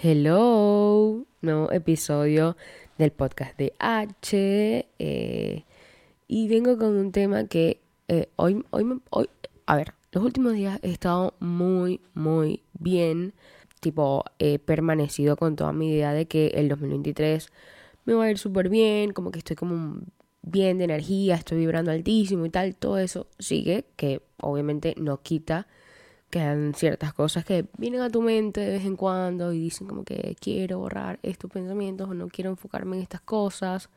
Hello, nuevo episodio del podcast de H. eh, y vengo con un tema que eh, hoy, hoy, hoy, a ver, los últimos días he estado muy, muy bien. Tipo, he permanecido con toda mi idea de que el 2023 me va a ir súper bien, como que estoy como bien de energía, estoy vibrando altísimo y tal. Todo eso sigue, que obviamente no quita quedan ciertas cosas que vienen a tu mente de vez en cuando y dicen como que quiero borrar estos pensamientos o no quiero enfocarme en estas cosas.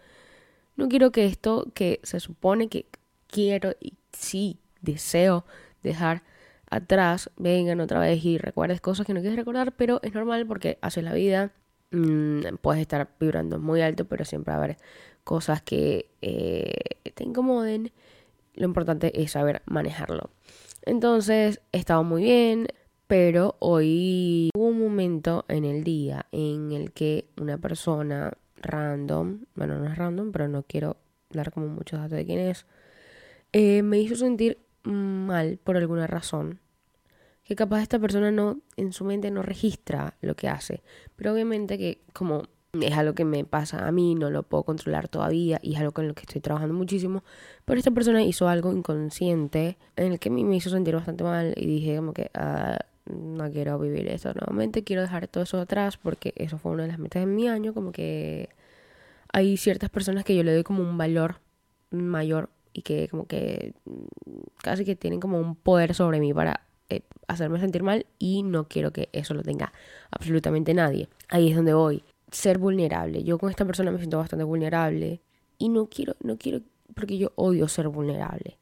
No quiero que esto que se supone que quiero y sí deseo dejar atrás vengan otra vez y recuerdes cosas que no quieres recordar, pero es normal porque hace la vida. mm, puedes estar vibrando muy alto, pero siempre va a haber cosas que eh, te incomoden. Lo importante es saber manejarlo. Entonces, he estado muy bien, pero hoy hubo un momento en el día en el que una persona random, bueno, no es random, pero no quiero dar como muchos datos de quién es, eh, me hizo sentir mal por alguna razón. Que capaz esta persona no, en su mente no registra lo que hace. Pero obviamente que como es algo que me pasa a mí, no lo puedo controlar todavía y es algo con lo que estoy trabajando muchísimo. Pero esta persona hizo algo inconsciente en el que me hizo sentir bastante mal y dije como que ah, no quiero vivir esto nuevamente, quiero dejar todo eso atrás porque eso fue una de las metas de mi año, como que hay ciertas personas que yo le doy como un valor mayor y que como que casi que tienen como un poder sobre mí para eh, hacerme sentir mal y no quiero que eso lo tenga absolutamente nadie. Ahí es donde voy. Ser vulnerable. Yo con esta persona me siento bastante vulnerable y no quiero, no quiero, porque yo odio ser vulnerable.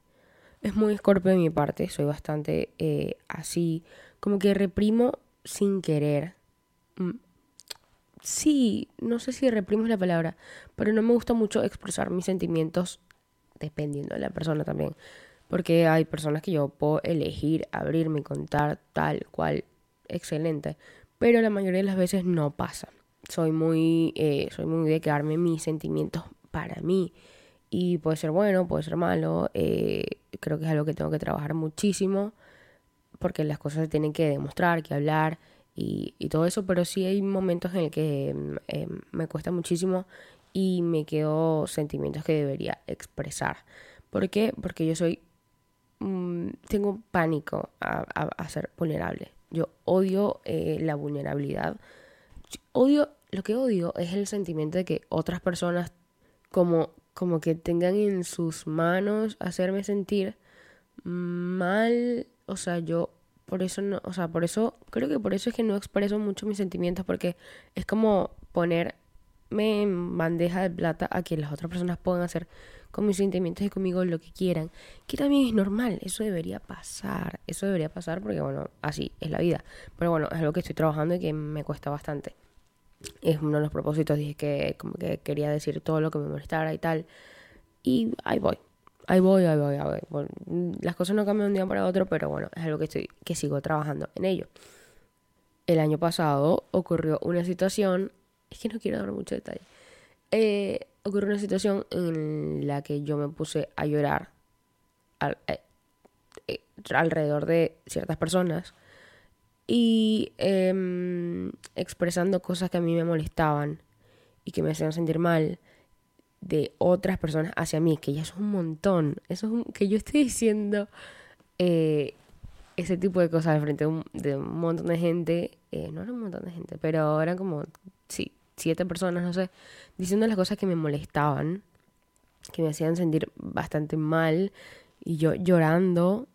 Es muy escorpio de mi parte, soy bastante eh, así, como que reprimo sin querer. Mm, Sí, no sé si reprimo es la palabra, pero no me gusta mucho expresar mis sentimientos dependiendo de la persona también. Porque hay personas que yo puedo elegir abrirme y contar tal cual, excelente. Pero la mayoría de las veces no pasa. Soy muy, eh, soy muy de quedarme mis sentimientos para mí. Y puede ser bueno, puede ser malo. eh, creo que es algo que tengo que trabajar muchísimo. Porque las cosas se tienen que demostrar, que hablar y, todo eso. Pero sí hay momentos en el que mm, eh, me cuesta muchísimo y me quedo sentimientos que debería expresar. ¿Por qué? Porque yo soy mm, tengo pánico a ser vulnerable. Yo odio eh, la vulnerabilidad. Odio, lo que odio es el sentimiento de que otras personas como, como que tengan en sus manos hacerme sentir mal. O sea, yo por eso no, o sea, por eso, creo que por eso es que no expreso mucho mis sentimientos, porque es como ponerme en bandeja de plata a que las otras personas puedan hacer con mis sentimientos y conmigo lo que quieran, que también es normal, eso debería pasar, eso debería pasar porque bueno, así es la vida, pero bueno, es algo que estoy trabajando y que me cuesta bastante. Es uno de los propósitos, dije que como que quería decir todo lo que me molestara y tal, y ahí voy, ahí voy, ahí voy, ahí voy. Las cosas no cambian de un día para otro, pero bueno, es algo que estoy, que sigo trabajando en ello. El año pasado ocurrió una situación, es que no quiero dar mucho detalle, eh, ocurrió una situación en la que yo me puse a llorar al- eh, eh, alrededor de ciertas personas y em, expresando cosas que a mí me molestaban y que me hacían sentir mal de otras personas hacia mí, que ya es un montón, eso es un- que yo estoy diciendo eh, ese tipo de cosas al frente de un, de un montón de gente, eh, no era un montón de gente, pero eran como, sí, siete personas, no sé, diciendo las cosas que me molestaban, que me hacían sentir bastante mal, y yo llorando.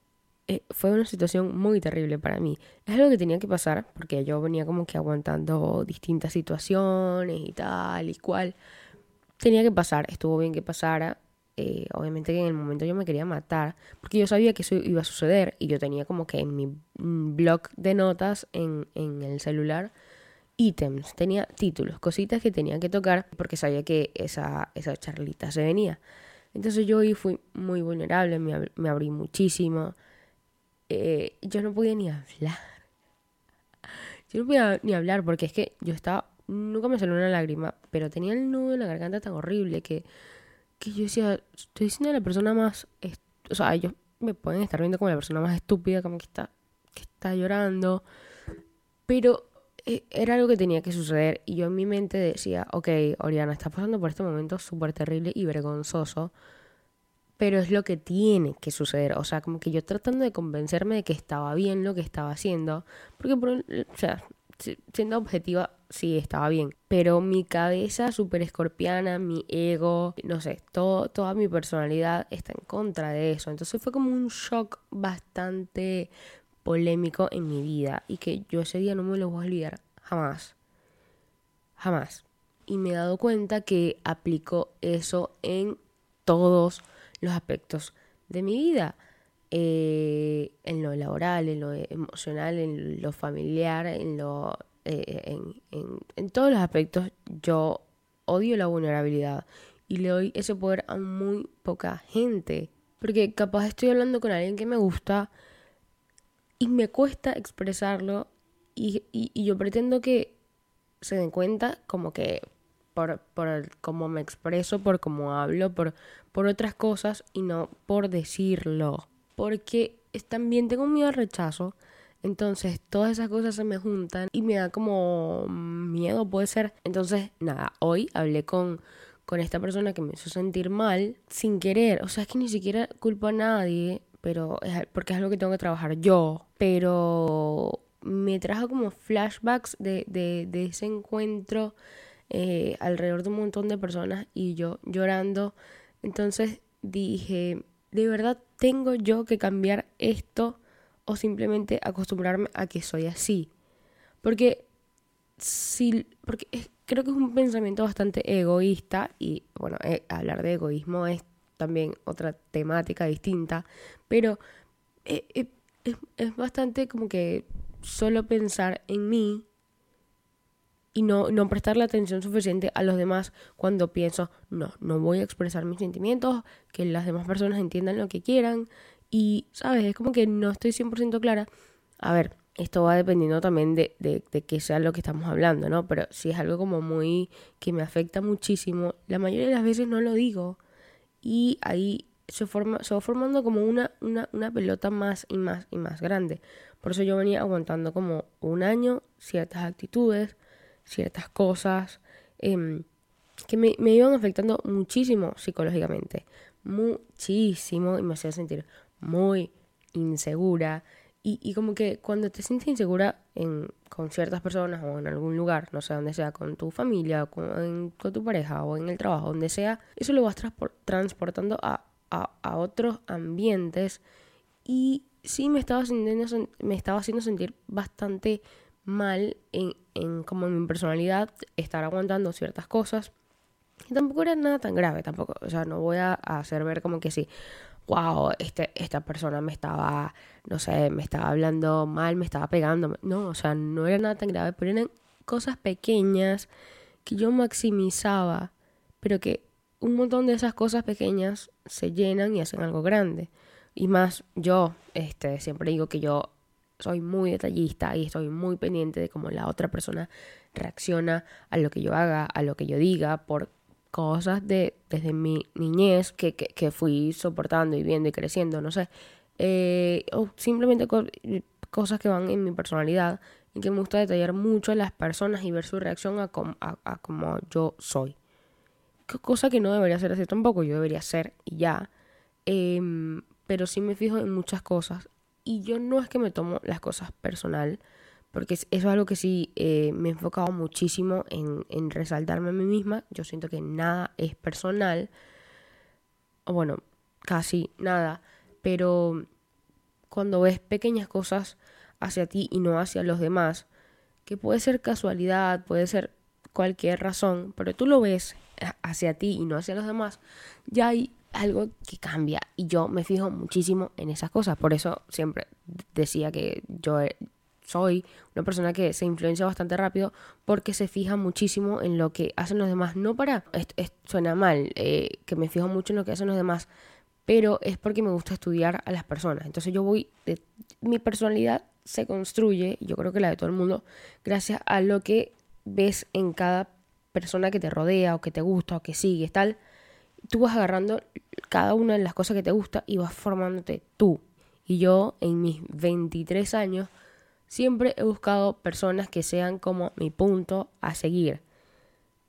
Eh, fue una situación muy terrible para mí. Es algo que tenía que pasar, porque yo venía como que aguantando distintas situaciones y tal y cual. Tenía que pasar, estuvo bien que pasara. Eh, obviamente que en el momento yo me quería matar, porque yo sabía que eso iba a suceder y yo tenía como que en mi blog de notas en, en el celular ítems, tenía títulos, cositas que tenía que tocar porque sabía que esa, esa charlita se venía. Entonces yo ahí fui muy vulnerable, me, ab- me abrí muchísimo. Eh, yo no podía ni hablar. Yo no podía ni hablar porque es que yo estaba, nunca me salió una lágrima, pero tenía el nudo en la garganta tan horrible que, que yo decía, estoy siendo la persona más, o sea, ellos me pueden estar viendo como la persona más estúpida, como que está, que está llorando, pero eh, era algo que tenía que suceder y yo en mi mente decía, ok, Oriana, estás pasando por este momento súper terrible y vergonzoso, pero es lo que tiene que suceder. O sea, como que yo tratando de convencerme de que estaba bien lo que estaba haciendo, porque, por, o sea, siendo objetiva, sí estaba bien, pero mi cabeza súper escorpiana, mi ego, no sé, todo, toda mi personalidad está en contra de eso. Entonces fue como un shock bastante polémico en mi vida y que yo ese día no me lo voy a olvidar jamás. Jamás. Y me he dado cuenta que aplico eso en todos los aspectos de mi vida. Eh, en lo laboral, en lo emocional, en lo familiar, en lo eh, en, en, todos los aspectos yo odio la vulnerabilidad y le doy ese poder a muy poca gente. Porque capaz estoy hablando con alguien que me gusta y me cuesta expresarlo y, y, yo pretendo que se den cuenta como que por, por cómo me expreso, por cómo hablo, por, por otras cosas y no por decirlo. Porque también tengo miedo al rechazo. Entonces todas esas cosas se me juntan y me da como miedo, puede ser. Entonces, nada, hoy hablé con, con esta persona que me hizo sentir mal sin querer. O sea, es que ni siquiera culpo a nadie pero es porque es algo que tengo que trabajar yo. Pero me trajo como flashbacks de, de, de ese encuentro eh, alrededor de un montón de personas y yo llorando. Entonces dije, ¿de verdad tengo yo que cambiar esto o simplemente acostumbrarme a que soy así? Porque si, porque creo que es un pensamiento bastante egoísta y bueno, eh, hablar de egoísmo es también otra temática distinta, pero eh, eh, es, bastante como que solo pensar en mí y no, no prestarle atención suficiente a los demás cuando pienso, no, no voy a expresar mis sentimientos, que las demás personas entiendan lo que quieran y, ¿sabes? Es como que no estoy 100% clara. A ver, esto va dependiendo también de, de, de que sea lo que estamos hablando, ¿no? Pero si es algo como muy que me afecta muchísimo, la mayoría de las veces no lo digo y ahí se, forma, se va formando como una, una, una pelota más y más y más grande. Por eso yo venía aguantando como un año ciertas actitudes, ciertas cosas em, que me, iban afectando muchísimo psicológicamente. Muchísimo y me hacía sentir muy insegura. Y, y como que cuando te sientes insegura con ciertas personas o en algún lugar, no sé dónde sea, con tu familia, con, con tu pareja o en el trabajo, donde sea, eso lo vas transportando a, a, a, otros ambientes y sí me estaba, sintiendo, me estaba haciendo sentir bastante mal en, en como en mi personalidad, estar aguantando ciertas cosas. Y tampoco era nada tan grave, tampoco, o sea, no voy a hacer ver como que sí, wow, este, esta persona me estaba, no sé, me estaba hablando mal, me estaba pegando. No, o sea, no era nada tan grave, pero eran cosas pequeñas que yo maximizaba, pero que un montón de esas cosas pequeñas se llenan y hacen algo grande. Y más yo, este, siempre digo que yo soy muy detallista y estoy muy pendiente de cómo la otra persona reacciona a lo que yo haga, a lo que yo diga, por cosas de desde mi niñez que, que, fui soportando y viendo y creciendo, no sé. Eh, o simplemente cosas que van en mi personalidad y que me gusta detallar mucho a las personas y ver su reacción a, a, como yo soy. Cosa que no debería ser así tampoco, yo debería ser y ya. Em, pero sí me fijo en muchas cosas. Y yo no es que me tomo las cosas personal porque eso es algo que sí eh, me he enfocado muchísimo en, resaltarme a mí misma. Yo siento que nada es personal, o bueno, casi nada, pero cuando ves pequeñas cosas hacia ti y no hacia los demás, que puede ser casualidad, puede ser cualquier razón, pero tú lo ves hacia ti y no hacia los demás, ya hay algo que cambia y yo me fijo muchísimo en esas cosas. Por eso siempre decía que yo soy una persona que se influencia bastante rápido porque se fija muchísimo en lo que hacen los demás. No para, suena mal, eh, que me fijo mucho en lo que hacen los demás, pero es porque me gusta estudiar a las personas. Entonces yo voy, de, mi personalidad se construye, yo creo que la de todo el mundo, gracias a lo que ves en cada persona que te rodea o que te gusta o que sigues, tal. Tú vas agarrando cada una de las cosas que te gusta y vas formándote tú. Y yo en mis 23 años siempre he buscado personas que sean como mi punto a seguir.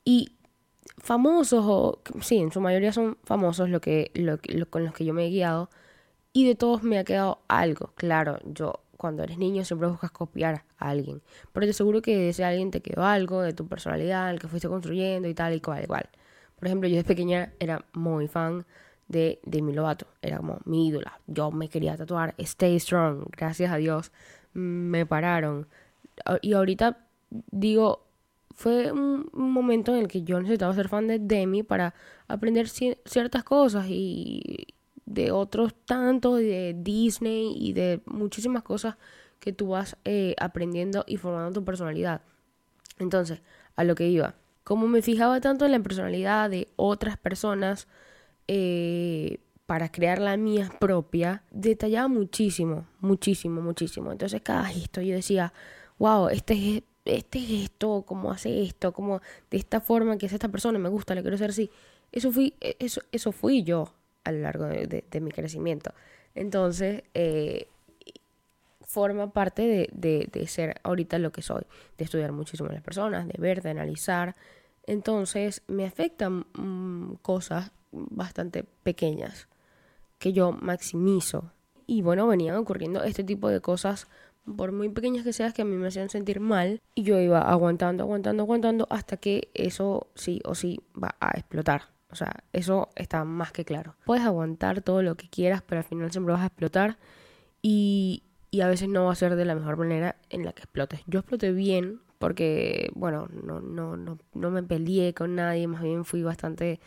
Y famosos, o sí, en su mayoría son famosos lo que, con los que yo me he guiado. Y de todos me ha quedado algo. Claro, yo cuando eres niño siempre buscas copiar a alguien. Pero te seguro que de ese alguien te quedó algo de tu personalidad, el que fuiste construyendo y tal y cual, igual. Por ejemplo, yo de pequeña era muy fan de Demi Lovato. Era como mi ídola. Yo me quería tatuar Stay Strong. Gracias a Dios me pararon. Y ahorita digo, fue un, momento en el que yo necesitaba ser fan de Demi para aprender ciertas cosas y de otros tantos, de Disney y de muchísimas cosas que tú vas eh, aprendiendo y formando tu personalidad. Entonces, a lo que iba, como me fijaba tanto en la personalidad de otras personas eh, para crear la mía propia, detallaba muchísimo, muchísimo, muchísimo. Entonces, cada gesto yo decía, wow, este es este gesto, cómo hace esto, como de esta forma que es esta persona, me gusta, le quiero ser así. Eso fui, e, eso, eso fui yo a lo largo de, mi crecimiento. Entonces, eh, forma parte de, de, ser ahorita lo que soy, de estudiar muchísimo a las personas, de ver, de analizar. Entonces, me afectan mm, cosas bastante pequeñas que yo maximizo. Y bueno, venían ocurriendo este tipo de cosas por muy pequeñas que sean, que a mí me hacían sentir mal y yo iba aguantando, aguantando, aguantando hasta que eso sí o sí va a explotar. O sea, eso está más que claro. Puedes aguantar todo lo que quieras, pero al final siempre vas a explotar y, y a veces no va a ser de la mejor manera en la que explotes. Yo exploté bien porque, bueno, no, no, no, no me peleé con nadie, más bien fui bastante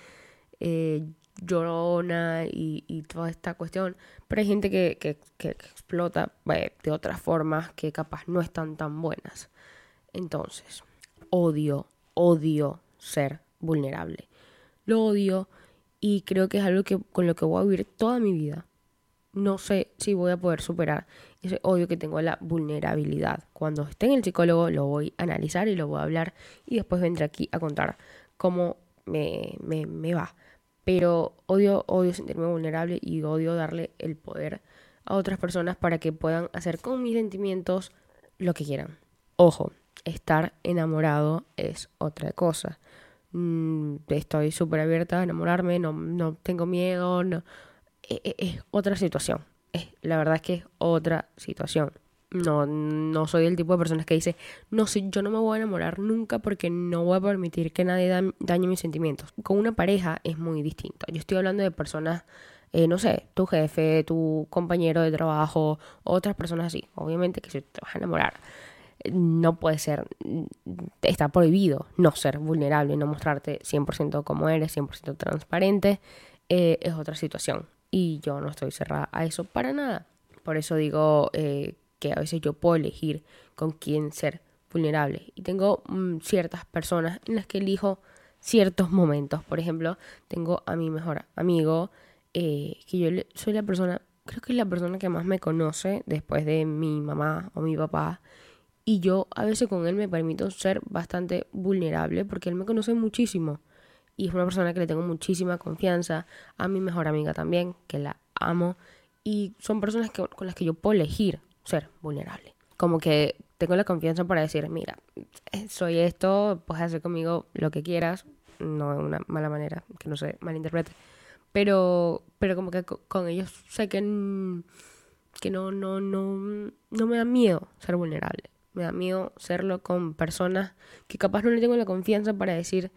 eh, llorona y, y, toda esta cuestión. Pero hay gente que, que, explota eh, de otras formas que capaz no están tan buenas. Entonces, odio, odio ser vulnerable. Lo odio y creo que es algo que, con lo que voy a vivir toda mi vida. No sé si voy a poder superar ese odio que tengo la vulnerabilidad. Cuando esté en el psicólogo lo voy a analizar y lo voy a hablar y después vendré aquí a contar cómo me va pero odio, odio sentirme vulnerable y odio darle el poder a otras personas para que puedan hacer con mis sentimientos lo que quieran. Ojo, estar enamorado es otra cosa. Mm, estoy súper abierta a enamorarme, no, no tengo miedo, no, e, e, es, otra situación. Es, la verdad es que es otra situación. No, no soy el tipo de personas que dice, no sé, yo no me voy a enamorar nunca porque no voy a permitir que nadie dañe mis sentimientos. Con una pareja es muy distinto. Yo estoy hablando de personas, eh, no sé, tu jefe, tu compañero de trabajo, otras personas así. Obviamente que si te vas a enamorar, no puede ser, está prohibido no ser vulnerable, no mostrarte 100% como eres, 100% transparente. Eh, es otra situación. Y yo no estoy cerrada a eso para nada. Por eso digo eh, que a veces yo puedo elegir con quién ser vulnerable. Y tengo mm, ciertas personas en las que elijo ciertos momentos. Por ejemplo, tengo a mi mejor amigo, eh, que yo soy la persona, creo que es la persona que más me conoce después de mi mamá o mi papá. Y yo a veces con él me permito ser bastante vulnerable porque él me conoce muchísimo. Y es una persona que le tengo muchísima confianza. A mi mejor amiga también, que la amo. Y son personas que, con las que yo puedo elegir ser vulnerable. Como que tengo la confianza para decir, mira, eh, soy esto, puedes hacer conmigo lo que quieras, no de una mala manera, que no se malinterprete. Pero, pero como que con ellos sé que, que no, no, no, no me da miedo ser vulnerable. Me da miedo serlo con personas que capaz no le tengo la confianza para decir,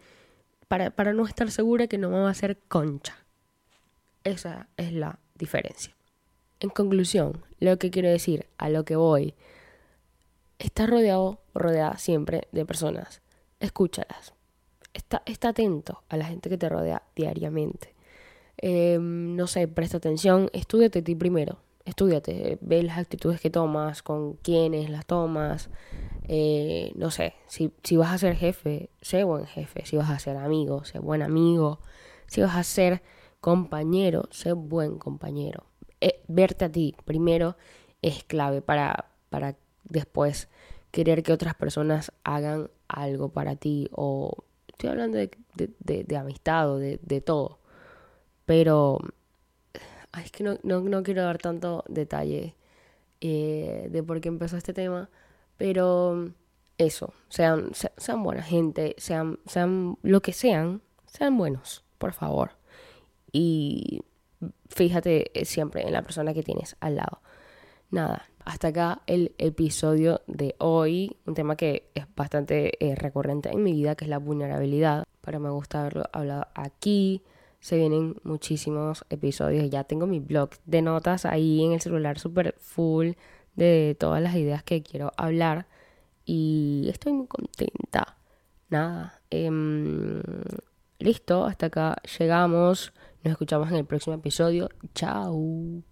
para, para no estar segura que no me va a hacer concha. Esa es la diferencia. En conclusión, lo que quiero decir, a lo que voy, estás rodeado rodeada siempre de personas. Escúchalas. Está, está atento a la gente que te rodea diariamente. Em, no sé, presta atención, estudiate a ti primero. Estudiate, ve las actitudes que tomas, con quiénes las tomas. Eh, no sé, si, si vas a ser jefe, sé buen jefe. Si vas a ser amigo, sé buen amigo. Si vas a ser compañero, sé buen compañero. Eh, verte a ti primero es clave para, para después querer que otras personas hagan algo para ti o estoy hablando de, de, amistad o de, todo pero es que no, no, quiero dar tanto detalle eh, de por qué empezó este tema Pero eso, sean, sean, buena gente, sean, sean lo que sean, sean buenos, por favor. Y fíjate eh, siempre en la persona que tienes al lado. Nada, hasta acá el episodio de hoy, un tema que es bastante eh, recurrente en mi vida, que es la vulnerabilidad, pero me gusta haberlo hablado aquí. Se vienen muchísimos episodios, ya tengo mi blog de notas ahí en el celular super full de todas las ideas que quiero hablar y estoy muy contenta. Nada, em, listo, hasta acá llegamos. Nos escuchamos en el próximo episodio. Chao.